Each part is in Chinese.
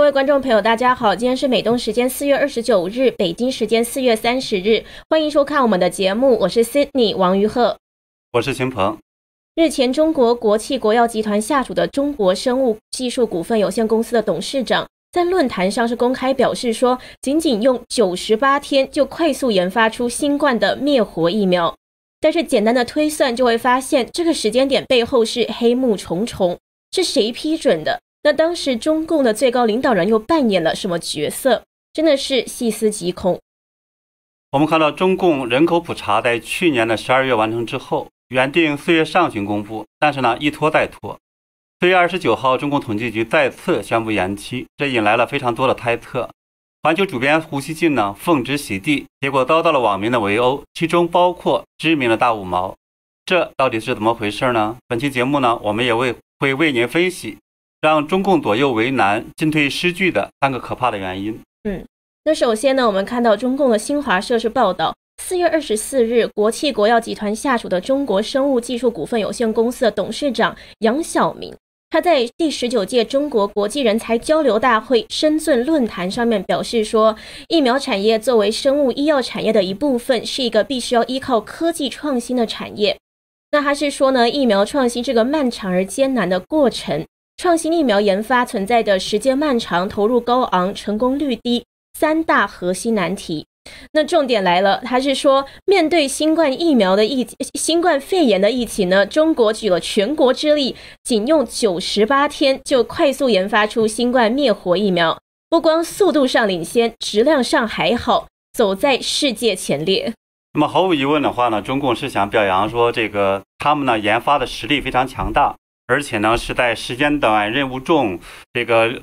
各位观众朋友，大家好，今天是美东时间四月二十九日，北京时间四月三十日，欢迎收看我们的节目，我是 Sydney 王于鹤，我是秦鹏。日前，中国国企国药集团下属的中国生物技术股份有限公司的董事长在论坛上是公开表示说，仅仅用九十八天就快速研发出新冠的灭活疫苗，但是简单的推算就会发现，这个时间点背后是黑幕重重，是谁批准的？那当时中共的最高领导人又扮演了什么角色？真的是细思极恐。我们看到中共人口普查在去年的十二月完成之后，原定四月上旬公布，但是呢一拖再拖。四月二十九号，中共统计局再次宣布延期，这引来了非常多的猜测。环球主编胡锡进呢奉旨洗地，结果遭到了网民的围殴，其中包括知名的大五毛。这到底是怎么回事呢？本期节目呢，我们也为会为您分析。让中共左右为难、进退失据的三个可怕的原因。嗯，那首先呢，我们看到中共的新华社是报道，四月二十四日，国企国药集团下属的中国生物技术股份有限公司的董事长杨晓明，他在第十九届中国国际人才交流大会深圳论坛上面表示说，疫苗产业作为生物医药产业的一部分，是一个必须要依靠科技创新的产业。那他是说呢，疫苗创新这个漫长而艰难的过程。创新疫苗研发存在的时间漫长、投入高昂、成功率低三大核心难题。那重点来了，他是说，面对新冠疫苗的疫、新冠肺炎的疫情呢，中国举了全国之力，仅用九十八天就快速研发出新冠灭活疫苗，不光速度上领先，质量上还好，走在世界前列。那么毫无疑问的话呢，中共是想表扬说，这个他们呢研发的实力非常强大。而且呢，是在时间短、任务重，这个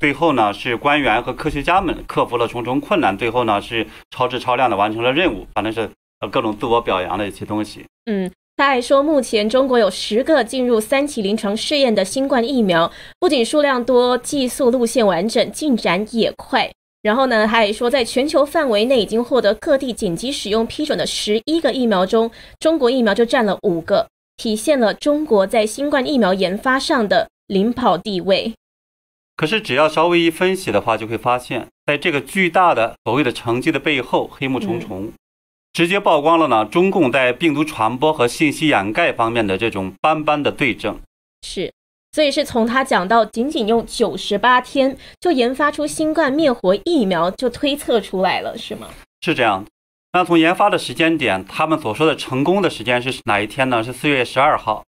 最后呢，是官员和科学家们克服了重重困难，最后呢是超质超量的完成了任务，反正是各种自我表扬的一些东西。嗯，他还说，目前中国有十个进入三期临床试验的新冠疫苗，不仅数量多，技术路线完整，进展也快。然后呢，他还说，在全球范围内已经获得各地紧急使用批准的十一个疫苗中，中国疫苗就占了五个。体现了中国在新冠疫苗研发上的领跑地位。可是，只要稍微一分析的话，就会发现，在这个巨大的所谓的成绩的背后，黑幕重重，直接曝光了呢中共在病毒传播和信息掩盖方面的这种斑斑的对症。是，所以是从他讲到仅仅用九十八天就研发出新冠灭活疫苗，就推测出来了，是吗？是这样。那从研发的时间点，他们所说的成功的时间是哪一天呢？是四月十二号，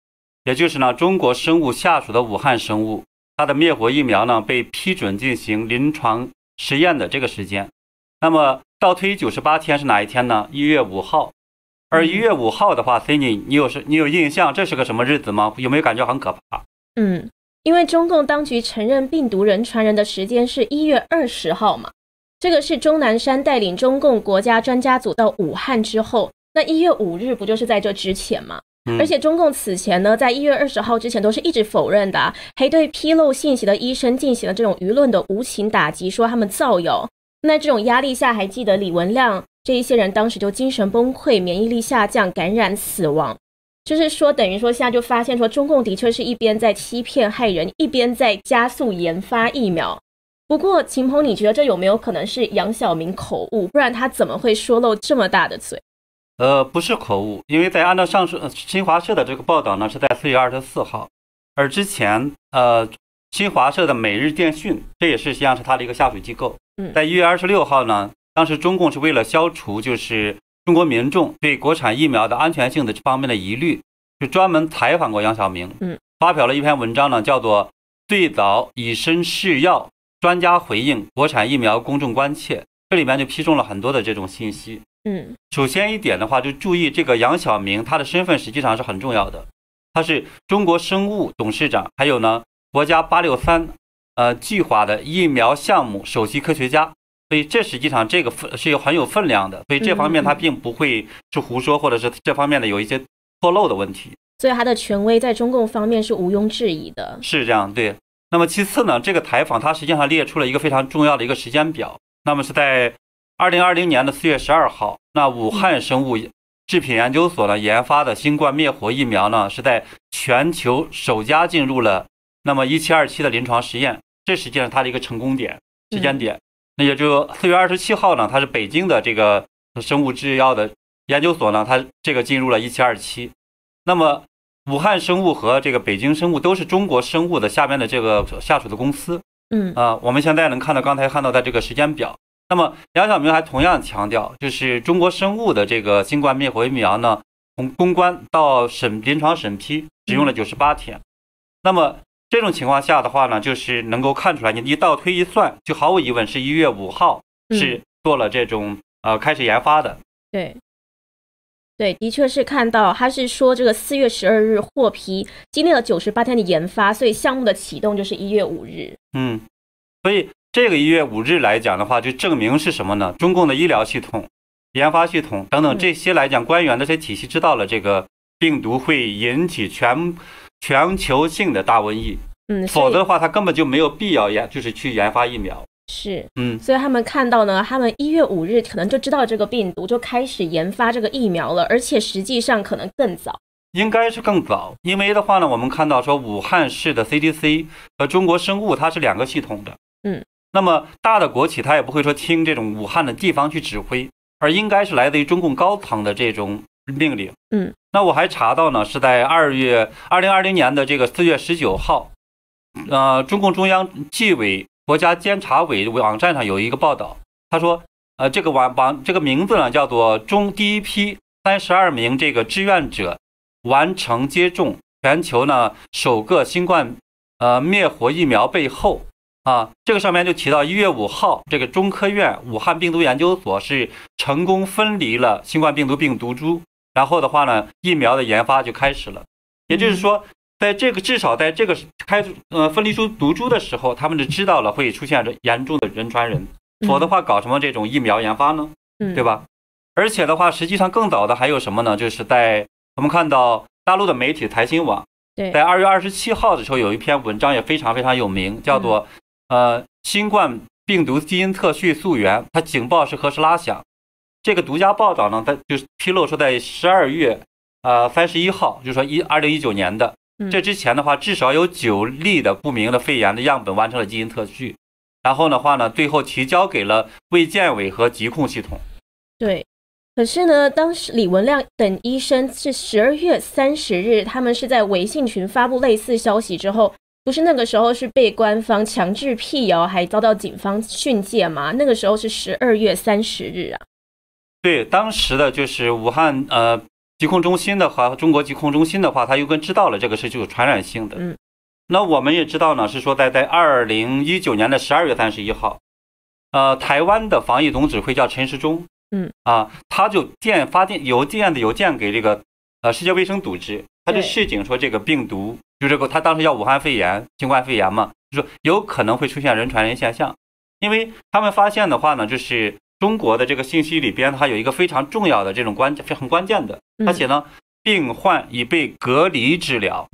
也就是呢中国生物下属的武汉生物，它的灭活疫苗呢被批准进行临床实验的这个时间。那么倒推九十八天是哪一天呢？一月五号。而一月五号的话，Cindy，你有是，你有印象这是个什么日子吗？有没有感觉很可怕？嗯，因为中共当局承认病毒人传人的时间是一月二十号嘛。这个是钟南山带领中共国家专家组到武汉之后，那一月五日不就是在这之前吗？而且中共此前呢，在一月二十号之前都是一直否认的，还对披露信息的医生进行了这种舆论的无情打击，说他们造谣。那这种压力下，还记得李文亮这一些人当时就精神崩溃、免疫力下降、感染死亡，就是说等于说现在就发现说中共的确是一边在欺骗害人，一边在加速研发疫苗。不过，秦鹏，你觉得这有没有可能是杨晓明口误？不然他怎么会说漏这么大的嘴？呃，不是口误，因为在按照上述新华社的这个报道呢，是在四月二十四号，而之前呃新华社的每日电讯，这也是实际上是他的一个下属机构，在一月二十六号呢，当时中共是为了消除就是中国民众对国产疫苗的安全性的这方面的疑虑，就专门采访过杨晓明，嗯，发表了一篇文章呢，叫做《最早以身试药》。专家回应国产疫苗公众关切，这里面就批中了很多的这种信息。嗯，首先一点的话，就注意这个杨晓明，他的身份实际上是很重要的，他是中国生物董事长，还有呢国家八六三呃计划的疫苗项目首席科学家，所以这实际上这个分是有很有分量的，所以这方面他并不会是胡说，或者是这方面的有一些错漏的问题。所以他的权威在中共方面是毋庸置疑的。是这样，对。那么其次呢，这个采访它实际上列出了一个非常重要的一个时间表。那么是在二零二零年的四月十二号，那武汉生物制品研究所呢研发的新冠灭活疫苗呢，是在全球首家进入了那么一期二期的临床实验。这实际上它的一个成功点时间点。那也就四月二十七号呢，它是北京的这个生物制药的研究所呢，它这个进入了一期二期。那么武汉生物和这个北京生物都是中国生物的下面的这个下属的公司。嗯啊，我们现在能看到刚才看到的这个时间表。那么杨晓明还同样强调，就是中国生物的这个新冠灭活疫苗呢，从公关到审临床审批只用了九十八天。那么这种情况下的话呢，就是能够看出来，你一倒推一算，就毫无疑问是一月五号是做了这种呃开始研发的。对，对，的确是看到他是说这个四月十二日获批，经历了九十八天的研发，所以项目的启动就是一月五日。嗯，所以这个一月五日来讲的话，就证明是什么呢？中共的医疗系统、研发系统等等这些来讲，官员的这些体系知道了这个病毒会引起全。全球性的大瘟疫，嗯，否则的话，他根本就没有必要研，就是去研发疫苗。是，嗯，所以他们看到呢，他们一月五日可能就知道这个病毒，就开始研发这个疫苗了，而且实际上可能更早，应该是更早，因为的话呢，我们看到说武汉市的 CDC 和中国生物它是两个系统的，嗯，那么大的国企它也不会说听这种武汉的地方去指挥，而应该是来自于中共高层的这种。命令，嗯，那我还查到呢，是在二月二零二零年的这个四月十九号，呃，中共中央纪委国家监察委网站上有一个报道，他说，呃，这个网网这个名字呢叫做中第一批三十二名这个志愿者完成接种全球呢首个新冠呃灭活疫苗背后啊，这个上面就提到一月五号，这个中科院武汉病毒研究所是成功分离了新冠病毒病毒株。然后的话呢，疫苗的研发就开始了。也就是说，在这个至少在这个开呃分离出毒株的时候，他们就知道了会出现着严重的人传人，否则的话搞什么这种疫苗研发呢？对吧？而且的话，实际上更早的还有什么呢？就是在我们看到大陆的媒体财新网，在二月二十七号的时候有一篇文章也非常非常有名，叫做呃新冠病毒基因测序溯源，它警报是何时拉响？这个独家报道呢，在就是披露说，在十二月，呃三十一号，就是说一二零一九年的这之前的话，至少有九例的不明的肺炎的样本完成了基因测序，然后的话呢，最后提交给了卫健委和疾控系统。对，可是呢，当时李文亮等医生是十二月三十日，他们是在微信群发布类似消息之后，不是那个时候是被官方强制辟谣，还遭到警方训诫吗？那个时候是十二月三十日啊。对，当时的就是武汉呃疾控中心的话，中国疾控中心的话，他又跟知道了这个是具有传染性的。嗯，那我们也知道呢，是说在在二零一九年的十二月三十一号，呃，台湾的防疫总指挥叫陈时中，嗯。啊，他就电发电邮件的邮件给这个呃世界卫生组织，他就示警说这个病毒就这个他当时叫武汉肺炎、新冠肺炎嘛，就说有可能会出现人传人现象，因为他们发现的话呢，就是。中国的这个信息里边，它有一个非常重要的这种关非常关键的，它写呢，病患已被隔离治疗。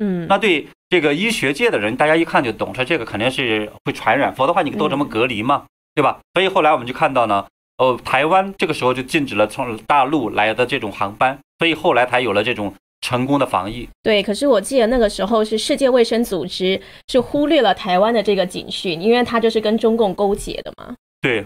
嗯，那对这个医学界的人，大家一看就懂，说这个肯定是会传染，否则的话你都这么隔离嘛，对吧？所以后来我们就看到呢，哦，台湾这个时候就禁止了从大陆来的这种航班，所以后来才有了这种成功的防疫。对，可是我记得那个时候是世界卫生组织是忽略了台湾的这个警讯，因为它就是跟中共勾结的嘛。对。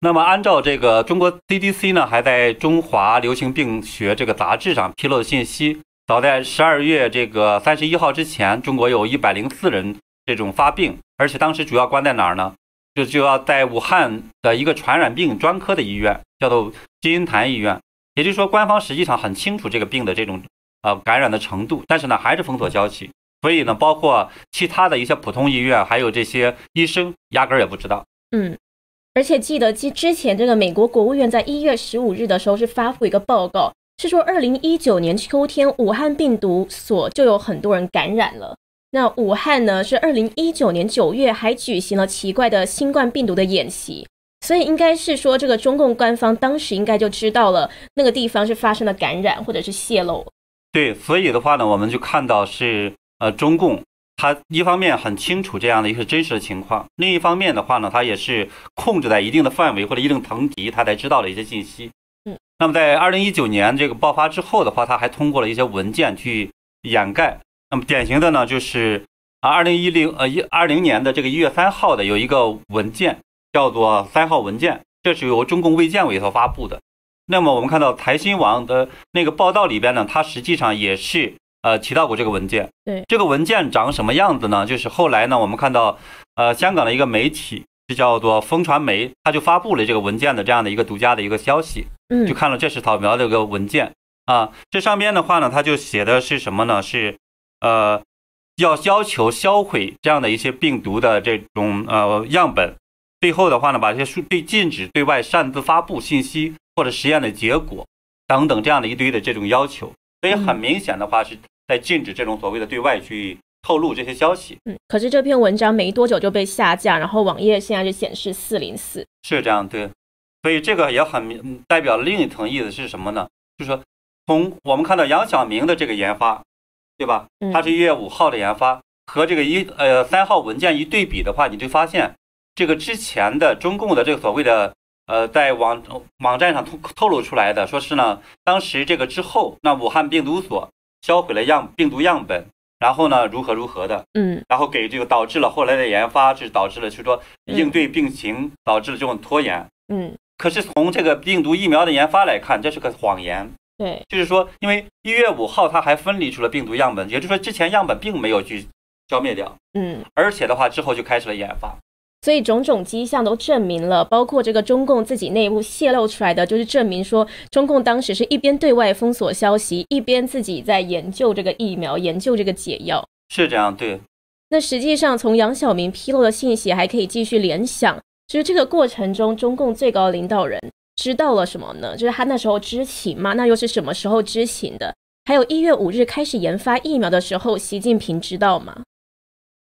那么，按照这个中国 CDC 呢，还在《中华流行病学》这个杂志上披露的信息，早在十二月这个三十一号之前，中国有一百零四人这种发病，而且当时主要关在哪儿呢？就就要在武汉的一个传染病专科的医院，叫做金银潭医院。也就是说，官方实际上很清楚这个病的这种呃感染的程度，但是呢，还是封锁消息。所以呢，包括其他的一些普通医院，还有这些医生，压根儿也不知道。嗯。而且记得之之前，这个美国国务院在一月十五日的时候是发布一个报告，是说二零一九年秋天武汉病毒所就有很多人感染了。那武汉呢是二零一九年九月还举行了奇怪的新冠病毒的演习，所以应该是说这个中共官方当时应该就知道了那个地方是发生了感染或者是泄露。对，所以的话呢，我们就看到是呃中共。他一方面很清楚这样的一个真实的情况，另一方面的话呢，他也是控制在一定的范围或者一定层级，他才知道了一些信息。嗯，那么在二零一九年这个爆发之后的话，他还通过了一些文件去掩盖。那么典型的呢，就是啊，二零一零呃一二零年的这个一月三号的有一个文件叫做三号文件，这是由中共卫健委所发布的。那么我们看到财新网的那个报道里边呢，它实际上也是呃提到过这个文件。对，这个文件长什么样子呢？就是后来呢，我们看到呃香港的一个媒体就叫做风传媒，它就发布了这个文件的这样的一个独家的一个消息。嗯，就看了这是扫描的一个文件啊，这上边的话呢，它就写的是什么呢？是呃要要求销毁这样的一些病毒的这种呃样本，最后的话呢，把这些数对禁止对外擅自发布信息。或者实验的结果等等这样的一堆的这种要求，所以很明显的话是在禁止这种所谓的对外去透露这些消息。嗯，可是这篇文章没多久就被下架，然后网页现在就显示四零四，是这样对。所以这个也很明代表另一层意思是什么呢？就是说，从我们看到杨晓明的这个研发，对吧？他是一月五号的研发，和这个一呃三号文件一对比的话，你就发现这个之前的中共的这个所谓的。呃，在网网站上透透露出来的，说是呢，当时这个之后，那武汉病毒所销毁了样病毒样本，然后呢，如何如何的，嗯，然后给这个导致了后来的研发，是导致了，是说应对病情导致了这种拖延，嗯，可是从这个病毒疫苗的研发来看，这是个谎言，对，就是说，因为一月五号它还分离出了病毒样本，也就是说之前样本并没有去消灭掉，嗯，而且的话之后就开始了研发。所以种种迹象都证明了，包括这个中共自己内部泄露出来的，就是证明说，中共当时是一边对外封锁消息，一边自己在研究这个疫苗，研究这个解药。是这样，对。那实际上，从杨晓明披露的信息，还可以继续联想，就是这个过程中，中共最高领导人知道了什么呢？就是他那时候知情吗？那又是什么时候知情的？还有一月五日开始研发疫苗的时候，习近平知道吗？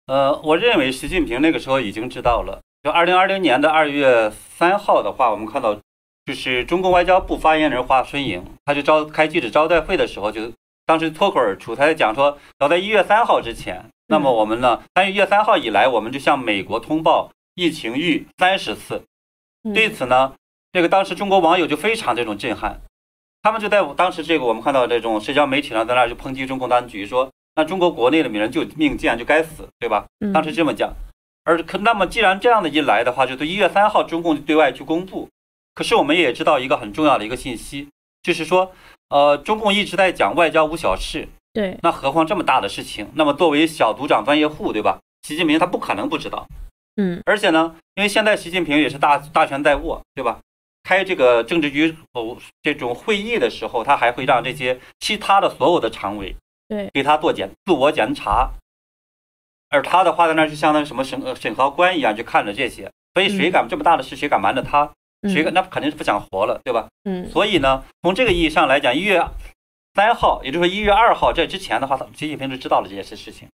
呃，我认为习近平那个时候已经知道了。就二零二零年的二月三号的话，我们看到，就是中共外交部发言人华春莹，他就召开记者招待会的时候，就当时脱口而出，他在讲说，早在一月三号之前，那么我们呢，三月三号以来，我们就向美国通报疫情逾三十次。对此呢，这个当时中国网友就非常这种震撼，他们就在当时这个我们看到这种社交媒体上，在那就抨击中共当局说。那中国国内的名人就命贱就该死，对吧？当时这么讲，而可那么既然这样的一来的话，就从一月三号中共对外去公布。可是我们也知道一个很重要的一个信息，就是说，呃，中共一直在讲外交无小事，对。那何况这么大的事情？那么作为小组长专业户，对吧？习近平他不可能不知道，嗯。而且呢，因为现在习近平也是大大权在握，对吧？开这个政治局哦这种会议的时候，他还会让这些其他的所有的常委。对，给他做检自我检查，而他的话在那就相当于什么审审核官一样，去看着这些。所以谁敢这么大的事，谁敢瞒着他？谁敢那肯定是不想活了，对吧？嗯。所以呢，从这个意义上来讲，一月三号，也就是说一月二号这之前的话，习近平就知道了这件事事情。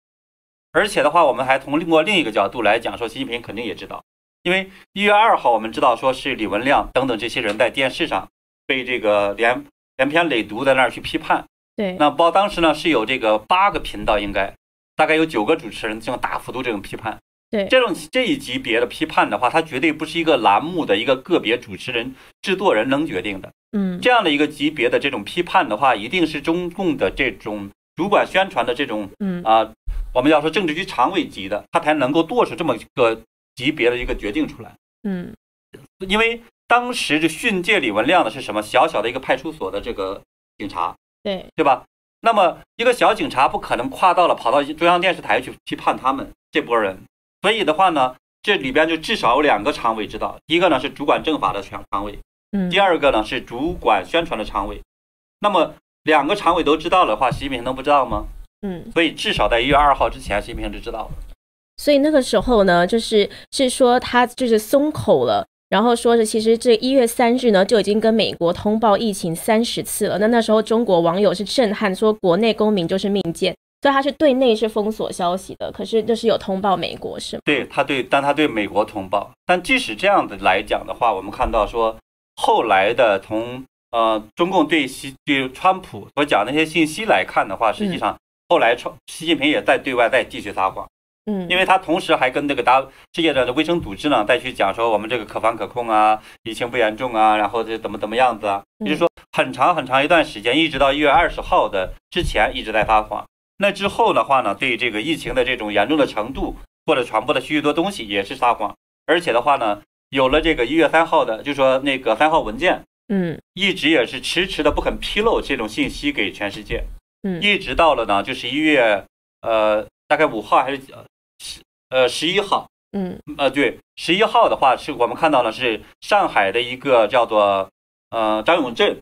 而且的话，我们还从另外另一个角度来讲，说习近平肯定也知道，因为一月二号我们知道说是李文亮等等这些人在电视上被这个连连篇累牍在那儿去批判。对，那包当时呢是有这个八个频道，应该大概有九个主持人进行大幅度这种批判。对，这种这一级别的批判的话，它绝对不是一个栏目的一个个别主持人、制作人能决定的。嗯，这样的一个级别的这种批判的话，一定是中共的这种主管宣传的这种，嗯啊，我们要说政治局常委级的，他才能够做出这么一个级别的一个决定出来。嗯，因为当时这训诫李文亮的是什么？小小的一个派出所的这个警察。对对吧？那么一个小警察不可能跨到了跑到中央电视台去去判他们这波人，所以的话呢，这里边就至少有两个常委知道，第一个呢是主管政法的常常委，嗯，第二个呢是主管宣传的常委。那么两个常委都知道的话，习近平能不知道吗？嗯，所以至少在一月二号之前，习近平就知道了。所以那个时候呢，就是是说他就是松口了。然后说是，其实这一月三日呢，就已经跟美国通报疫情三十次了。那那时候中国网友是震撼，说国内公民就是命贱，所以他是对内是封锁消息的，可是就是有通报美国是吗？对他对，但他对美国通报。但即使这样子来讲的话，我们看到说后来的从呃中共对习对川普所讲那些信息来看的话，实际上后来川习近平也在对外在继续撒谎。嗯，因为他同时还跟那个大世界的卫生组织呢再去讲说我们这个可防可控啊，疫情不严重啊，然后这怎么怎么样子啊，也就是说很长很长一段时间，一直到一月二十号的之前一直在撒谎。那之后的话呢，对这个疫情的这种严重的程度或者传播的许许多东西也是撒谎，而且的话呢，有了这个一月三号的，就说那个三号文件，嗯。一直也是迟迟的不肯披露这种信息给全世界，嗯。一直到了呢，就是一月呃大概五号还是呃十一号，嗯。呃对，十一号的话是我们看到了是上海的一个叫做呃张永振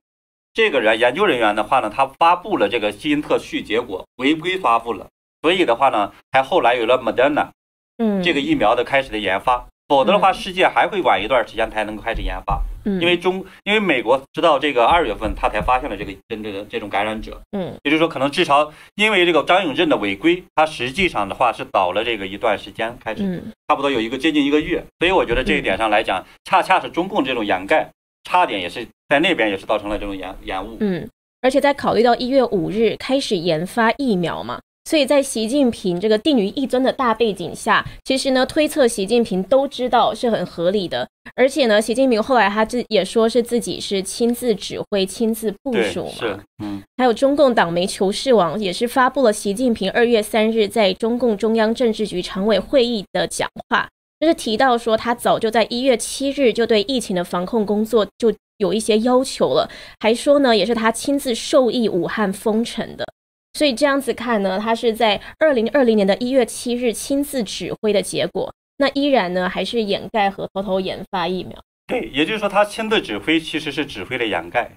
这个人研究人员的话呢，他发布了这个基因特序结果，违规发布了，所以的话呢，还后来有了 Moderna 嗯，这个疫苗的开始的研发，否则的话，嗯。世界还会晚一段时间才能够开始研发，嗯因为中因为美国直到这个二月份，他才发现了这个真正的这种感染者，嗯。也就是说，可能至少因为这个张永镇的违规，他实际上的话是倒了这个一段时间开始，嗯差不多有一个接近一个月，所以我觉得这一点上来讲，恰恰是中共这种掩盖，差点也是在那边也是造成了这种延延误。嗯，而且在考虑到一月五日开始研发疫苗嘛，所以在习近平这个定于一尊的大背景下，其实呢，推测习近平都知道是很合理的。而且呢，习近平后来他自也说是自己是亲自指挥、亲自部对，署是嘛。，嗯，还有中共党媒求是网也是发布了习近平二月三日在中共中央政治局常委会议的讲话，就是提到说他早就在一月七日就对疫情的防控工作就有一些要求了，还说呢也是他亲自授意武汉封城的。所以这样子看呢，他是在二零二零年的一月七日亲自指挥的结果，那依然呢还是掩盖和偷偷研发疫苗。对，也就是说，他亲自指挥其实是指挥了掩盖，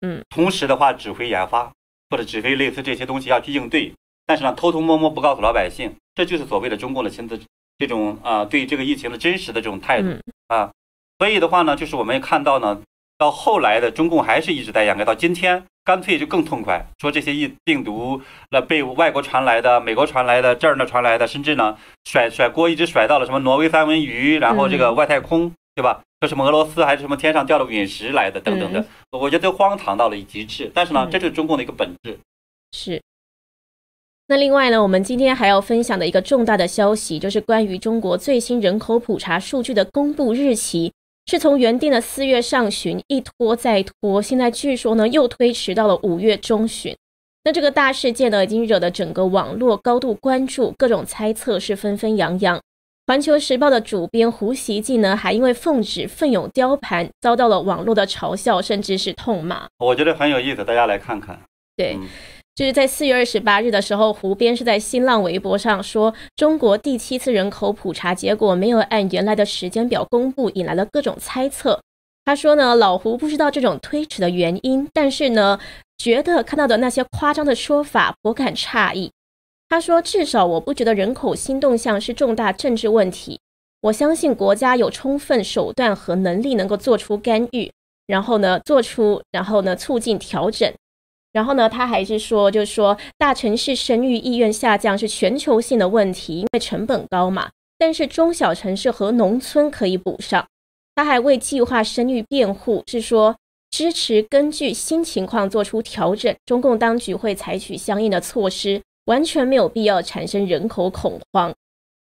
嗯，同时的话指挥研发或者指挥类似这些东西要去应对，但是呢，偷偷摸摸不告诉老百姓，这就是所谓的中共的亲自这种啊、对这个疫情的真实的这种态度。嗯啊，所以的话呢，就是我们看到呢，到后来的中共还是一直在掩盖，到今天干脆就更痛快，说这些疫病毒那被外国传来的、美国传来的、这儿呢传来的，甚至呢甩甩锅一直甩到了什么挪威三文鱼，然后这个外太空，对吧？说什么俄罗斯还是什么天上掉了陨石来的等等的，我觉得都荒唐到了极致。但是呢嗯，这就是中共的一个本质。是。那另外呢，我们今天还要分享的一个重大的消息，就是关于中国最新人口普查数据的公布日期，是从原定的四月上旬一拖再拖，现在据说呢又推迟到了五月中旬。那这个大事件呢，已经惹得整个网络高度关注，各种猜测是纷纷扬扬。环球时报的主编胡锡进呢，还因为奉旨奋勇雕盘，遭到了网络的嘲笑，甚至是痛骂。我觉得很有意思，大家来看看。对，嗯就是在四月二十八日的时候，胡编是在新浪微博上说，中国第七次人口普查结果没有按原来的时间表公布，引来了各种猜测。他说呢，老胡不知道这种推迟的原因，但是呢，觉得看到的那些夸张的说法颇感诧异。他说，至少我不觉得人口新动向是重大政治问题，我相信国家有充分手段和能力能够做出干预，然后呢，做出，然后呢，促进调整。然后呢，他还是说，就是说大城市生育意愿下降是全球性的问题，因为成本高嘛。但是中小城市和农村可以补上。他还为计划生育辩护，是说支持根据新情况做出调整，中共当局会采取相应的措施，完全没有必要产生人口恐慌。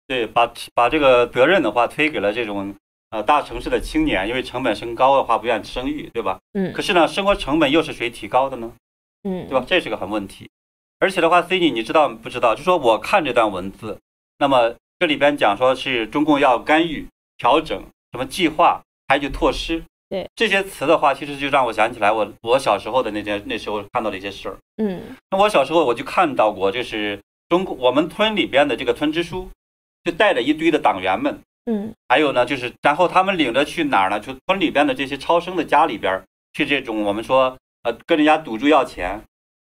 对，把把这个责任的话推给了这种呃大城市的青年，因为成本升高的话不愿意生育，对吧？嗯可是呢，生活成本又是谁提高的呢？嗯，对吧？这是个很问题。而且的话，Cindy，你知道不知道？就说我看这段文字，那么这里边讲说是中共要干预、调整什么计划、采取措施，对这些词的话，其实就让我想起来我我小时候的那件那时候看到的一些事儿。嗯那我小时候我就看到过，就是中共我们村里边的这个村支书，就带着一堆的党员们，嗯还有呢，就是然后他们领着去哪儿呢？就村里边的这些超生的家里边儿去这种我们说呃跟人家赌注要钱，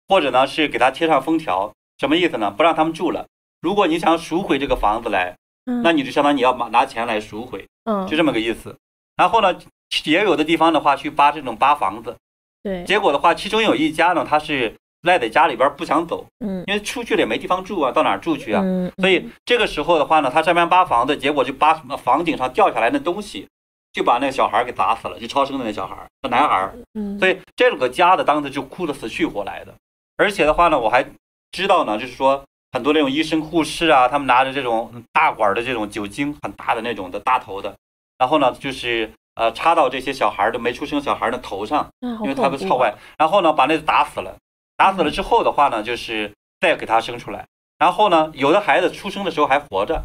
或者呢是给他贴上封条，什么意思呢？不让他们住了。如果你想赎回这个房子来，嗯，那你就相当于你要拿拿钱来赎回，嗯就这么个意思。然后呢，也有的地方的话去扒这种扒房子，对，结果的话，其中有一家呢，他是赖在家里边儿不想走，嗯因为出去了也没地方住啊，到哪儿住去啊？嗯，所以这个时候的话呢，他这边扒房子，结果就扒什么房顶上掉下来的东西，就把那个小孩儿给砸死了，就超生的那小孩男孩儿。嗯，所以这个家的当时就哭得死去活来的。而且的话呢，我还知道呢，就是说很多那种医生护士啊，他们拿着这种大管的这种酒精，很大的那种的大头的，然后呢就是呃插到这些小孩儿的没出生小孩儿的头上，因为他们超外，然后呢把那个打死了。打死了之后的话呢，就是再给他生出来。然后呢，有的孩子出生的时候还活着，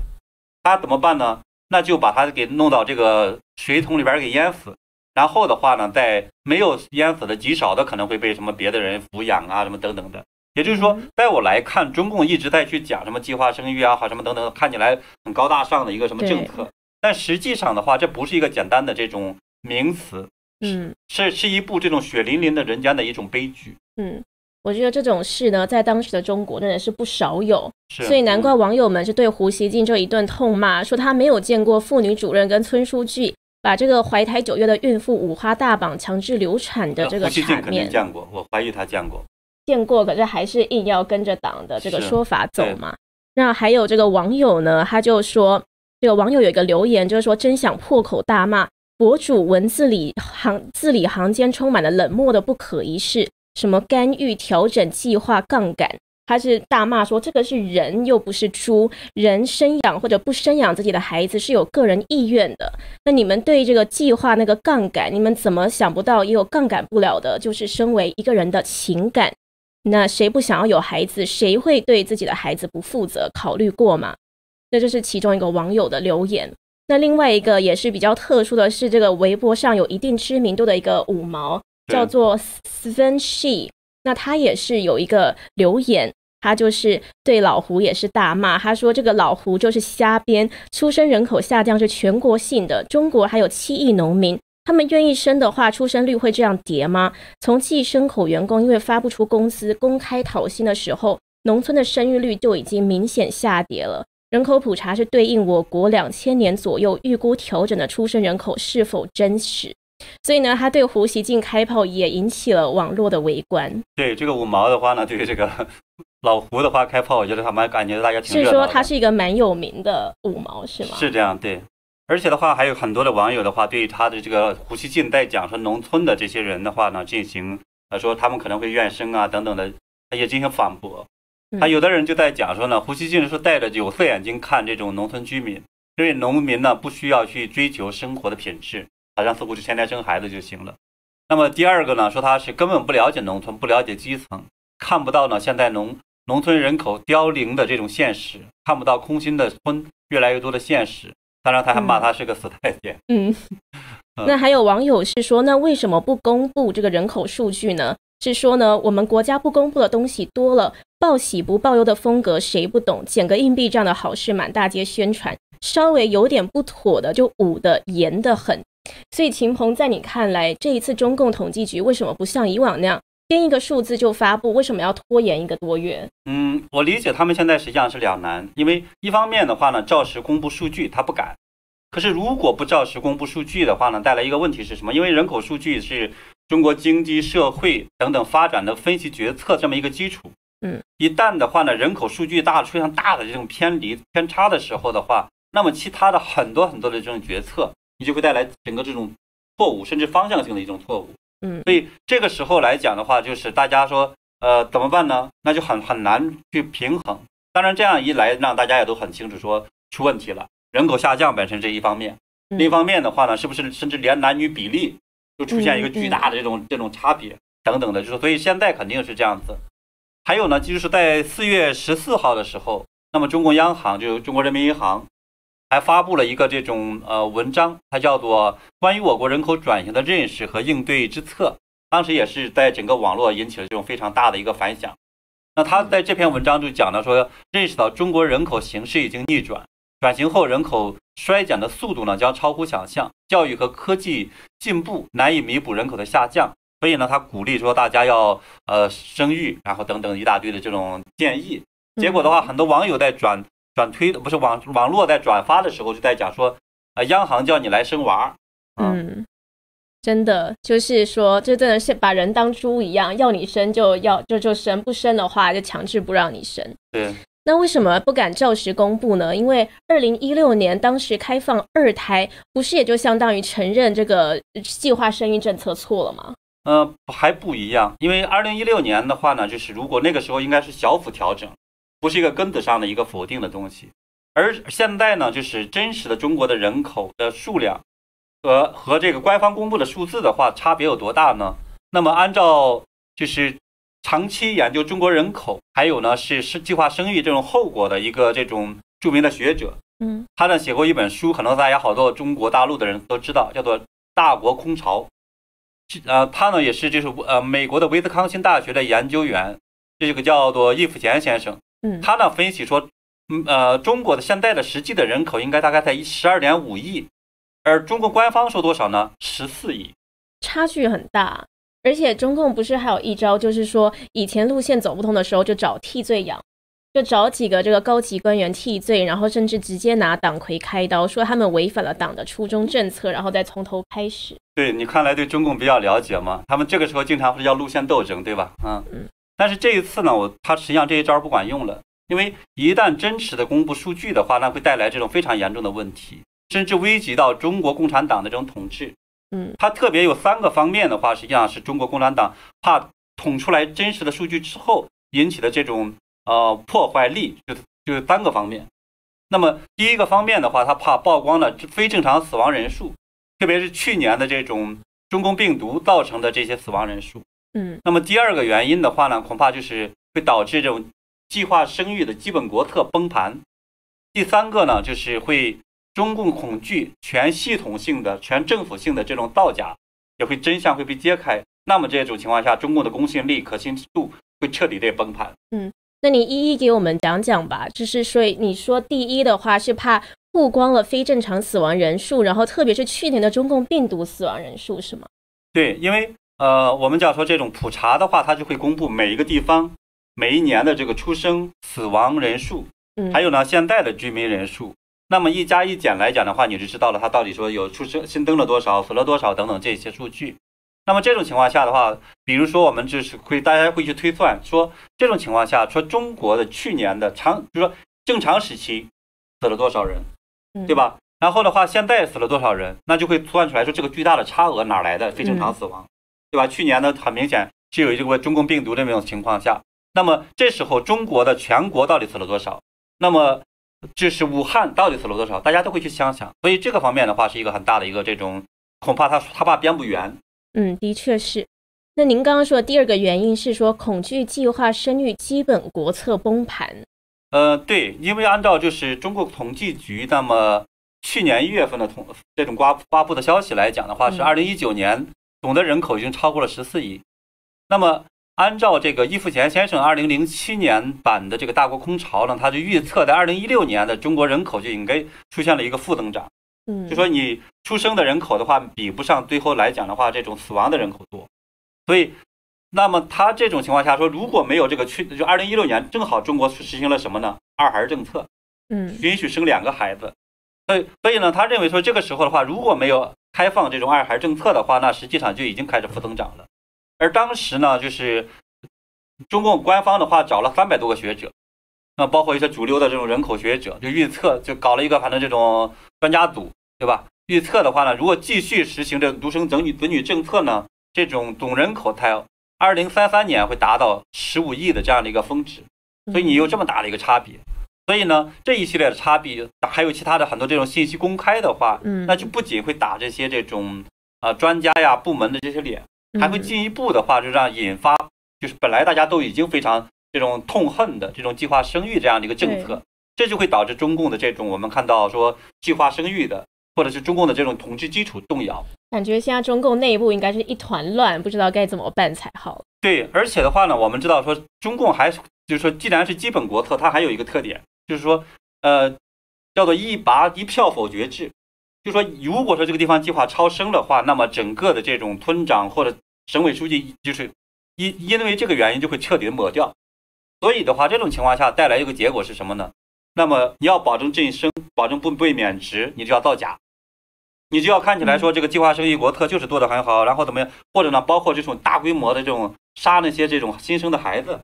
他怎么办呢？那就把他给弄到这个水桶里边给淹死。然后的话呢，在没有淹死的极少的可能会被什么别的人抚养啊，什么等等的。也就是说，在我来看，中共一直在去讲什么计划生育啊，好什么等等，看起来很高大上的一个什么政策，但实际上的话，这不是一个简单的这种名词，嗯，是是一部这种血淋淋的人间的一种悲剧。嗯，我觉得这种事呢，在当时的中国真的是不少有，所以难怪网友们是对胡锡进这一顿痛骂，说他没有见过妇女主任跟村书记把这个怀胎九月的孕妇五花大绑强制流产的这个胡锡进肯定场面见过，我怀疑他见过。见过，可是还是硬要跟着党的这个说法走嘛。那还有这个网友呢，他就说，这个网友有一个留言，就是说真想破口大骂博主文字里行字里行间充满了冷漠的不可一世，什么干预、调整、计划、杠杆。他是大骂说这个是人又不是猪，人生养或者不生养自己的孩子是有个人意愿的。那你们对这个计划那个杠杆，你们怎么想不到也有杠杆不了的？就是身为一个人的情感。那谁不想要有孩子？谁会对自己的孩子不负责？考虑过吗？这就是其中一个网友的留言。那另外一个也是比较特殊的是，这个微博上有一定知名度的一个五毛，叫做 Sven She。那他也是有一个留言，他就是对老胡也是大骂，他说这个老胡就是瞎编，出生人口下降是全国性的，中国还有七亿农民。他们愿意生的话，出生率会这样跌吗？从计生口员工因为发不出工资，公开讨薪的时候，农村的生育率就已经明显下跌了。人口普查是对应我国两千年左右预估调整的出生人口是否真实，所以呢，他对胡锡进开炮也引起了网络的围观。对这个五毛的话呢，对于这个老胡的话开炮，我觉得他们感觉大家挺是。说他是一个蛮有名的五毛是吗？是这样，对。而且的话，还有很多的网友的话，对他的这个胡锡进在讲说农村的这些人的话呢，进行呃说他们可能会怨声啊等等的，也进行反驳。他有的人就在讲说呢，胡锡进是戴着有色眼镜看这种农村居民，因为农民呢不需要去追求生活的品质，好像似乎就天天生孩子就行了。那么第二个呢，说他是根本不了解农村，不了解基层，看不到呢现在农农村人口凋零的这种现实，看不到空心的村越来越多的现实。当然，他还骂他是个死太监。嗯，那还有网友是说，那为什么不公布这个人口数据呢？是说呢，我们国家不公布的东西多了，报喜不报忧的风格谁不懂？捡个硬币这样的好事满大街宣传，稍微有点不妥的就捂得严得很。所以秦鹏，在你看来，这一次中共统计局为什么不像以往那样编一个数字就发布？为什么要拖延一个多月？嗯，我理解他们现在实际上是两难，因为一方面的话呢，照实公布数据他不敢，可是如果不照实公布数据的话呢，带来一个问题是什么？因为人口数据是中国经济社会等等发展的分析决策这么一个基础。嗯，一旦的话呢，人口数据大出现大的这种偏离偏差的时候的话，那么其他的很多很多的这种决策，你就会带来整个这种错误，甚至方向性的一种错误。嗯，所以这个时候来讲的话，就是大家说，呃，怎么办呢？那就很很难去平衡。当然，这样一来，让大家也都很清楚说出问题了。人口下降本身这一方面，嗯另一方面的话呢，是不是甚至连男女比例就出现一个巨大的这种这种差别等等的，就是所以现在肯定是这样子。还有呢，就是在四月十四号的时候，那么中国央行就中国人民银行还发布了一个这种呃文章，它叫做《关于我国人口转型的认识和应对之策》。当时也是在整个网络引起了这种非常大的一个反响。那他在这篇文章就讲到说，认识到中国人口形势已经逆转，转型后人口衰减的速度呢将超乎想象，教育和科技进步难以弥补人口的下降。所以呢，他鼓励说大家要呃生育，然后等等一大堆的这种建议。结果的话，很多网友在转转推，不是网网络在转发的时候就在讲说，啊，央行叫你来生娃儿，嗯，真的就是说，这真的是把人当猪一样，要你生就要就就生，不生的话就强制不让你生。对，那为什么不敢照实公布呢？因为二零一六年当时开放二胎，不是也就相当于承认这个计划生育政策错了吗？呃，还不一样，因为二零一六年的话呢，就是如果那个时候应该是小幅调整，不是一个根子上的一个否定的东西，而现在呢，就是真实的中国的人口的数量和和这个官方公布的数字的话，差别有多大呢？那么按照就是长期研究中国人口，还有呢是是计划生育这种后果的一个这种著名的学者。嗯，他呢写过一本书，可能大家好多中国大陆的人都知道，叫做《大国空巢》。呃，他呢也是就是呃美国的威斯康星大学的研究员，这个叫做易富贤先生。嗯，他呢分析说，嗯呃，中国的现在的实际的人口应该大概在十二点五亿，而中国官方说多少呢？十四亿，差距很大。而且中共不是还有一招，就是说以前路线走不通的时候，就找替罪羊，就找几个这个高级官员替罪，然后甚至直接拿党魁开刀，说他们违反了党的初衷政策，然后再从头开始。对你看来对中共比较了解嘛？他们这个时候经常是要路线斗争，对吧？嗯嗯。但是这一次呢，我他实际上这一招不管用了，因为一旦真实的公布数据的话，那会带来这种非常严重的问题，甚至危及到中国共产党的这种统治。嗯，它特别有三个方面的话，实际上是中国共产党怕捅出来真实的数据之后引起的这种呃破坏力，就就是三个方面。那么第一个方面的话，他怕曝光了非正常死亡人数，特别是去年的这种中共病毒造成的这些死亡人数。嗯，那么第二个原因的话呢，恐怕就是会导致这种计划生育的基本国策崩盘。第三个呢，就是会中共恐惧全系统性的、全政府性的这种造假，也会真相会被揭开。那么这种情况下，中共的公信力、可信度会彻底的崩盘。嗯那你一一给我们讲讲吧。就是所以你说第一的话是怕曝光了非正常死亡人数，然后特别是去年的中共病毒死亡人数是吗？对，因为呃，我们讲说这种普查的话，它就会公布每一个地方每一年的这个出生、死亡人数，嗯，还有呢现在的居民人数。那么一加一减来讲的话，你就知道了它到底说有出生新增了多少、死了多少等等这些数据。那么这种情况下的话，比如说我们就是会大家会去推算说，这种情况下说中国的去年的长，比如说正常时期死了多少人，嗯对？吧？然后的话，现在死了多少人，那就会算出来说这个巨大的差额哪儿来的非正常死亡，对吧？去年呢，很明显是有这个中共病毒这么种情况下，那么这时候中国的全国到底死了多少？那么就是武汉到底死了多少？大家都会去想想。所以这个方面的话，是一个很大的一个这种，恐怕他他怕编不圆。嗯，的确是。那您刚刚说的第二个原因是说恐惧计划生育基本国策崩盘。呃，对，因为按照就是中国统计局那么去年一月份的统这种发发布的消息来讲的话，是嗯二零一九年总的人口已经超过了十四亿。那么按照这个易富贤先生二零零七年版的这个大国空巢呢，他就预测在二零一六年的中国人口就应该出现了一个负增长，嗯，就说你出生的人口的话比不上最后来讲的话这种死亡的人口多，所以。那么他这种情况下说，如果没有这个去，就二零一六年正好中国实行了什么呢？二孩政策，嗯允许生两个孩子，所以所以呢，他认为说这个时候的话，如果没有开放这种二孩政策的话，那实际上就已经开始负增长了。而当时呢，就是中共官方的话找了三百多个学者，那包括一些主流的这种人口学者，就预测就搞了一个反正这种专家组，对吧？预测的话呢，如果继续实行这独生子女子女政策呢，这种总人口才二零三三年会达到十五亿的这样的一个峰值。所以你有这么大的一个差别，所以呢，这一系列的差别，还有其他的很多这种信息公开的话，嗯，那就不仅会打这些这种啊专家呀部门的这些脸，还会嗯进一步的话，就让引发就是本来大家都已经非常这种痛恨的这种计划生育这样的一个政策，这就会导致中共的这种我们看到说计划生育的，或者是中共的这种统治基础动摇。感觉现在中共内部应该是一团乱，不知道该怎么办才好。对，而且的话呢，我们知道说中共还是就是说，既然是基本国策，它还有一个特点，就是说，呃，叫做一拔一票否决制。就说如果说这个地方计划超生的话，那么整个的这种村长或者省委书记，就是因因为这个原因就会彻底抹掉。所以的话，这种情况下带来一个结果是什么呢？那么你要保证晋升，保证不被免职，你就要造假。你就要看起来说这个计划生育国策就是做得很好，然后怎么样？或者呢，包括这种大规模的这种杀那些这种新生的孩子，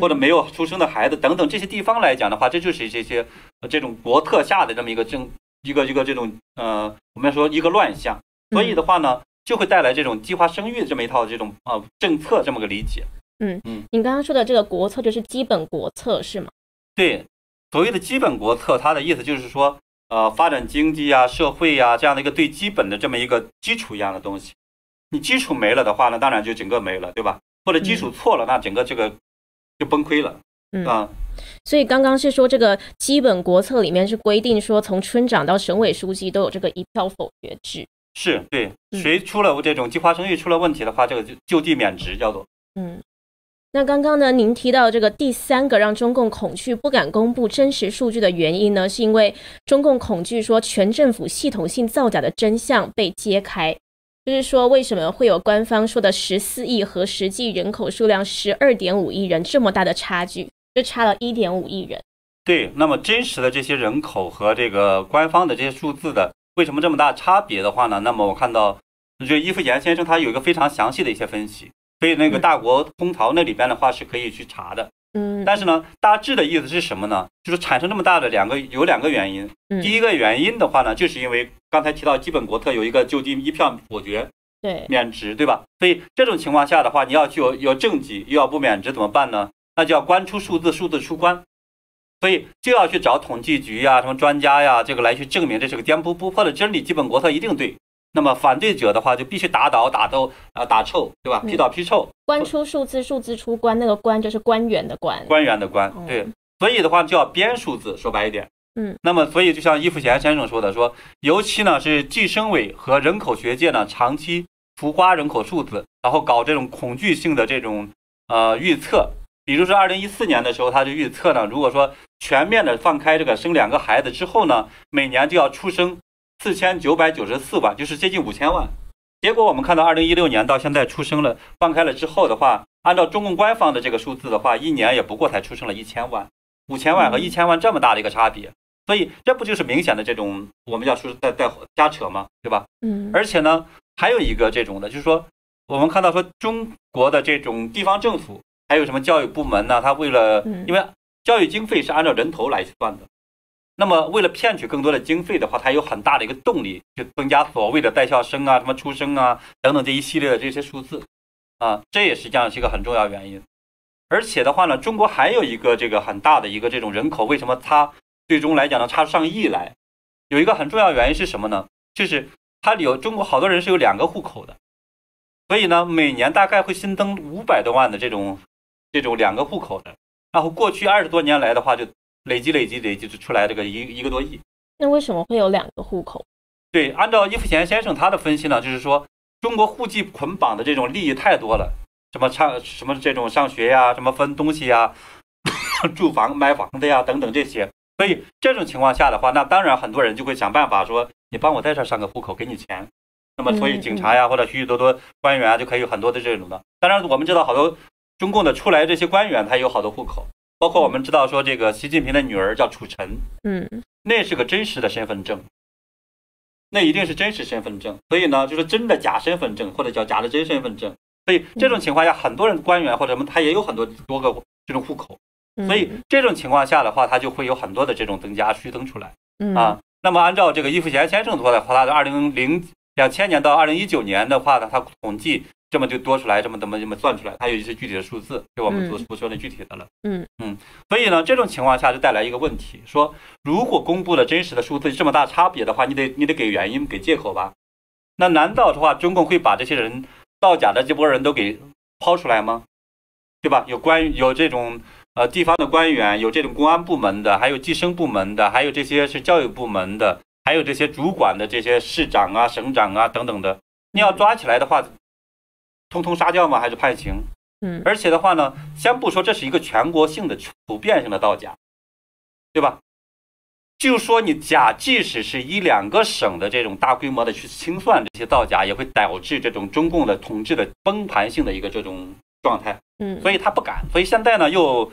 或者没有出生的孩子等等这些地方来讲的话，这就是这些呃这种国策下的这么一个政一个一个这种呃我们说一个乱象。所以的话呢，就会带来这种计划生育的这么一套这种呃政策这么个理解。嗯嗯，你刚刚说的这个国策就是基本国策是吗？对，所谓的基本国策，它的意思就是说，呃，发展经济啊、社会呀这样的一个最基本的这么一个基础一样的东西。你基础没了的话呢，当然就整个没了，对吧？或者基础错了，那整个这个就崩溃了，嗯啊，所以刚刚是说这个基本国策里面是规定说，从村长到省委书记都有这个一票否决制。是对，嗯谁出了这种计划生育出了问题的话，这个就就地免职叫做。嗯，那刚刚呢，您提到这个第三个让中共恐惧不敢公布真实数据的原因呢，是因为中共恐惧说全政府系统性造假的真相被揭开。就是说，为什么会有官方说的十四亿和实际人口数量十二点五亿人这么大的差距？就差了一点五亿人。对，那么真实的这些人口和这个官方的这些数字的为什么这么大差别的话呢？那么我看到就伊夫岩先生他有一个非常详细的一些分析，所以那个嗯大国通逃那里边的话是可以去查的。嗯，但是呢，大致的意思是什么呢？就是产生这么大的两个有两个原因。嗯第一个原因的话呢，就是因为刚才提到基本国策有一个就地一票否决对，免职，对吧？所以这种情况下的话，你要去有有政绩又要不免职怎么办呢？那就要官出数字，数字出官，所以就要去找统计局呀、什么专家呀，这个来去证明这是个颠扑不破的真理，基本国策一定对。那么反对者的话，就必须打倒、打斗啊、打臭，对吧？嗯批倒、批臭，官出数字，数字出官，那个官就是官员的官。官员的官哦，对。所以的话就要编数字，说白一点，嗯，那么所以就像易富贤先生说的，说尤其呢是计生委和人口学界呢长期浮夸人口数字，然后搞这种恐惧性的这种呃预测。比如说，二零一四年的时候，他就预测呢，如果说全面的放开这个生两个孩子之后呢，每年就要出生四千九百九十四万，就是接近五千万。结果我们看到，二零一六年到现在出生了，放开了之后的话，按照中共官方的这个数字的话，一年也不过才出生了一千万，五千万和嗯一千万这么大的一个差别，所以这不就是明显的这种我们叫说在在瞎扯吗？对吧？嗯，而且呢，还有一个这种的，就是说，我们看到说中国的这种地方政府，还有什么教育部门呢？他为了嗯因为教育经费是按照人头来算的，那么为了骗取更多的经费的话，它有很大的一个动力，就增加所谓的在校生啊、什么出生啊等等这一系列的这些数字啊，这也实际上是一个很重要原因。而且的话呢，中国还有一个这个很大的一个这种人口，为什么它最终来讲呢差上亿来？有一个很重要原因是什么呢？就是它有中国好多人是有两个户口的，所以呢，每年大概会新增五百多万的这种这种两个户口的。然后过去二十多年来的话，就累积累积累积就出来这个一一个多亿。那为什么会有两个户口？对，按照伊夫贤先生他的分析呢，就是说中国户籍捆绑的这种利益太多了，什么上什么这种上学呀，什么分东西呀，住房买房子呀等等这些。所以这种情况下的话，那当然很多人就会想办法说，你帮我在这儿上个户口，给你钱。那么所以警察呀或者许许多多官员啊就可以有很多的这种的。当然我们知道好多中共的出来这些官员，他有好多户口，包括我们知道说这个习近平的女儿叫楚晨，嗯那是个真实的身份证，那一定是真实身份证。所以呢，就是真的假身份证，或者叫假的真身份证。所以这种情况下，很多人官员或者什么，他也有很多多个这种户口。嗯，所以这种情况下的话，他就会有很多的这种增加虚增出来嗯啊。那么按照这个易富贤先生说的话，他的二零零两千年到二零一九年的话呢，他统计这么就多出来，这么怎么怎么算出来，它有一些具体的数字，就我们不嗯不说那具体的了。嗯嗯，所以呢，这种情况下就带来一个问题，说如果公布了真实的数字这么大差别的话，你得你得给原因给借口吧？那难道的话，中共会把这些人造假的这波人都给抛出来吗？对吧？有官有这种呃地方的官员，有这种公安部门的，还有计生部门的，还有这些是教育部门的，还有这些主管的这些市长啊、省长啊等等的，你要抓起来的话，通通杀掉吗？还是判刑？嗯而且的话呢，先不说这是一个全国性的、普遍性的造假，对吧？就说你假，即使是一两个省的这种大规模的去清算这些造假，也会导致这种中共的统治的崩盘性的一个这种状态，嗯，所以他不敢，所以现在呢又，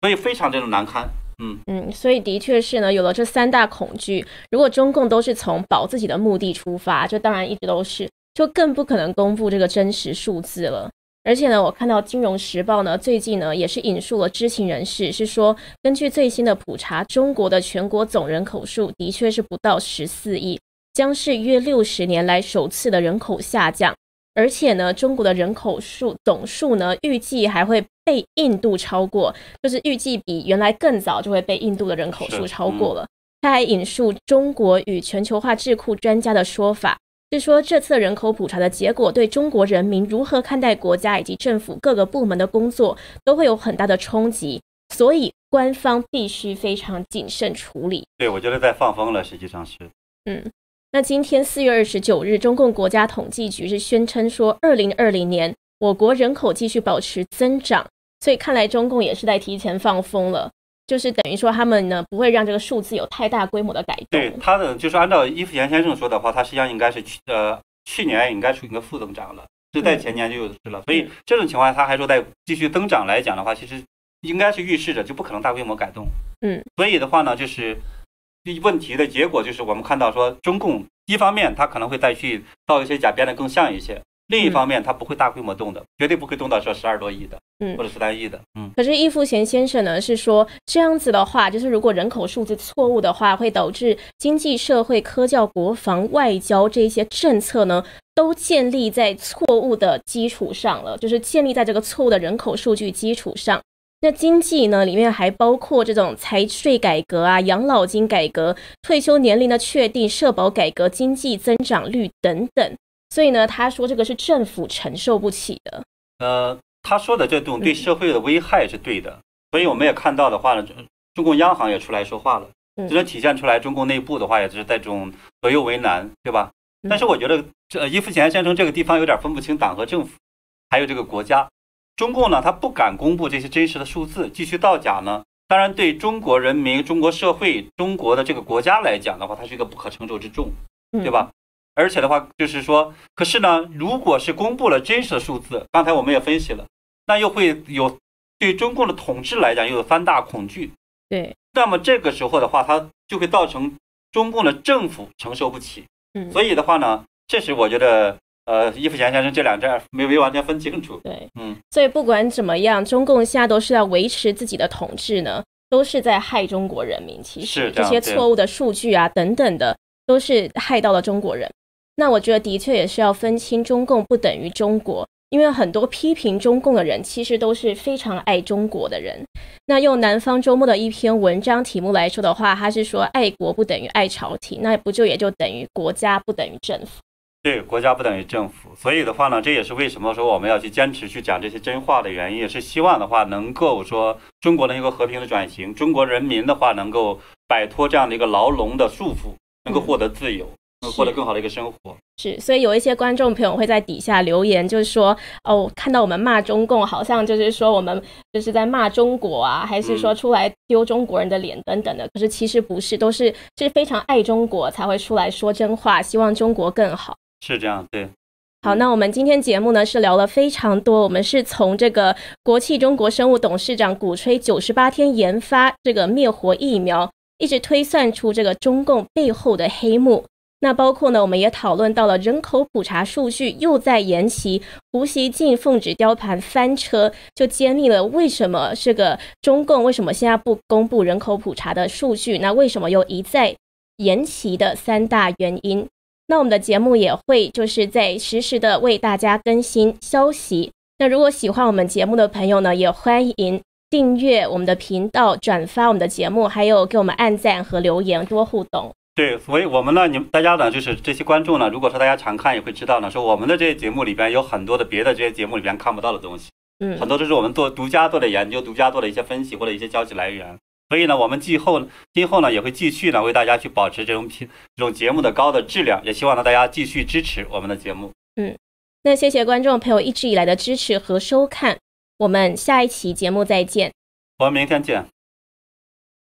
所以非常这种难堪，嗯，嗯，所以的确是呢，有了这三大恐惧，如果中共都是从保自己的目的出发，这当然一直都是，就更不可能公布这个真实数字了。而且呢，我看到《金融时报》呢最近呢也是引述了知情人士，是说根据最新的普查，中国的全国总人口数的确是不到十四亿，将是约六十年来首次的人口下降。而且呢，中国的人口数总数呢，预计还会被印度超过，就是预计比原来更早就会被印度的人口数超过了。他还引述中国与全球化智库专家的说法，是说这次人口普查的结果对中国人民如何看待国家以及政府各个部门的工作都会有很大的冲击，所以官方必须非常谨慎处理。对，我觉得在放风了，实际上是。嗯，那今天四月二十九日，中共国家统计局是宣称说，二零二零年我国人口继续保持增长，所以看来中共也是在提前放风了。就是等于说，他们呢不会让这个数字有太大规模的改动。对他的，就是按照伊夫岩先生说的话，他实际上应该是去呃去年应该出一个负增长了，就在前年就有是了。所以这种情况下，他还说在继续增长来讲的话，其实应该是预示着就不可能大规模改动。嗯，所以的话呢，就是问题的结果就是我们看到说，中共一方面他可能会再去造一些假，变得更像一些。另一方面，它不会大规模动的，绝对不会动到说十二多亿的，嗯，或者十三亿的，嗯。可是易富贤先生呢是说，这样子的话，就是如果人口数字错误的话，会导致经济社会、科教、国防、外交这些政策呢，都建立在错误的基础上了，就是建立在这个错误的人口数据基础上。那经济呢，里面还包括这种财税改革啊、养老金改革、退休年龄的确定、社保改革、经济增长率等等。所以呢，他说这个是政府承受不起的。呃，他说的这种对社会的危害是对的。所以我们也看到的话呢，中共央行也出来说话了，这能体现出来中共内部的话也是在这种左右为难，对吧？但是我觉得这伊夫钱先生这个地方有点分不清党和政府，还有这个国家。中共呢，他不敢公布这些真实的数字，继续造假呢。当然，对中国人民、中国社会、中国的这个国家来讲的话，它是一个不可承受之重，对吧？而且的话，就是说，可是呢，如果是公布了真实的数字，刚才我们也分析了，那又会有对中共的统治来讲又有三大恐惧。对，那么这个时候的话，它就会造成中共的政府承受不起。嗯，所以的话呢，这是我觉得，呃，伊夫贤先生这两站没没完全分清楚。对，嗯，所以不管怎么样，中共现在都是要维持自己的统治呢，都是在害中国人民。其实这些错误的数据啊等等的，都是害到了中国人。那我觉得的确也是要分清中共不等于中国，因为很多批评中共的人其实都是非常爱中国的人。那用南方周末的一篇文章题目来说的话，他是说爱国不等于爱朝廷，那不就也就等于国家不等于政府？对，国家不等于政府。所以的话呢，这也是为什么说我们要去坚持去讲这些真话的原因，也是希望的话能够说中国能一个和平的转型，中国人民的话能够摆脱这样的一个牢笼的束缚，能够获得自由。获得更好的一个生活是，所以有一些观众朋友会在底下留言，就是说哦，看到我们骂中共，好像就是说我们就是在骂中国啊，还是说出来丢中国人的脸等等的。可是其实不是，都是是非常爱中国才会出来说真话，希望中国更好。是这样，对。好，那我们今天节目呢是聊了非常多，我们是从这个国际中国生物董事长鼓吹九十八天研发这个灭活疫苗，一直推算出这个中共背后的黑幕。那包括呢，我们也讨论到了人口普查数据又在延期，胡锡进奉旨雕盘翻车，就揭秘了为什么这个中共为什么现在不公布人口普查的数据，那为什么又一再延期的三大原因。那我们的节目也会就是在实时的为大家更新消息。那如果喜欢我们节目的朋友呢，也欢迎订阅我们的频道，转发我们的节目，还有给我们按赞和留言，多互动。对，所以我们呢，你们大家呢，就是这些观众呢，如果说大家常看，也会知道呢，说我们的这些节目里边有很多的别的这些节目里边看不到的东西，嗯，很多都是我们做独家做的研究，独家做的一些分析或者一些消息来源。所以呢，我们今后今后呢，也会继续呢，为大家去保持这种品这种节目的高的质量，也希望呢，大家继续支持我们的节目。嗯，那谢谢观众朋友一直以来的支持和收看，我们下一期节目再见，我们明天见。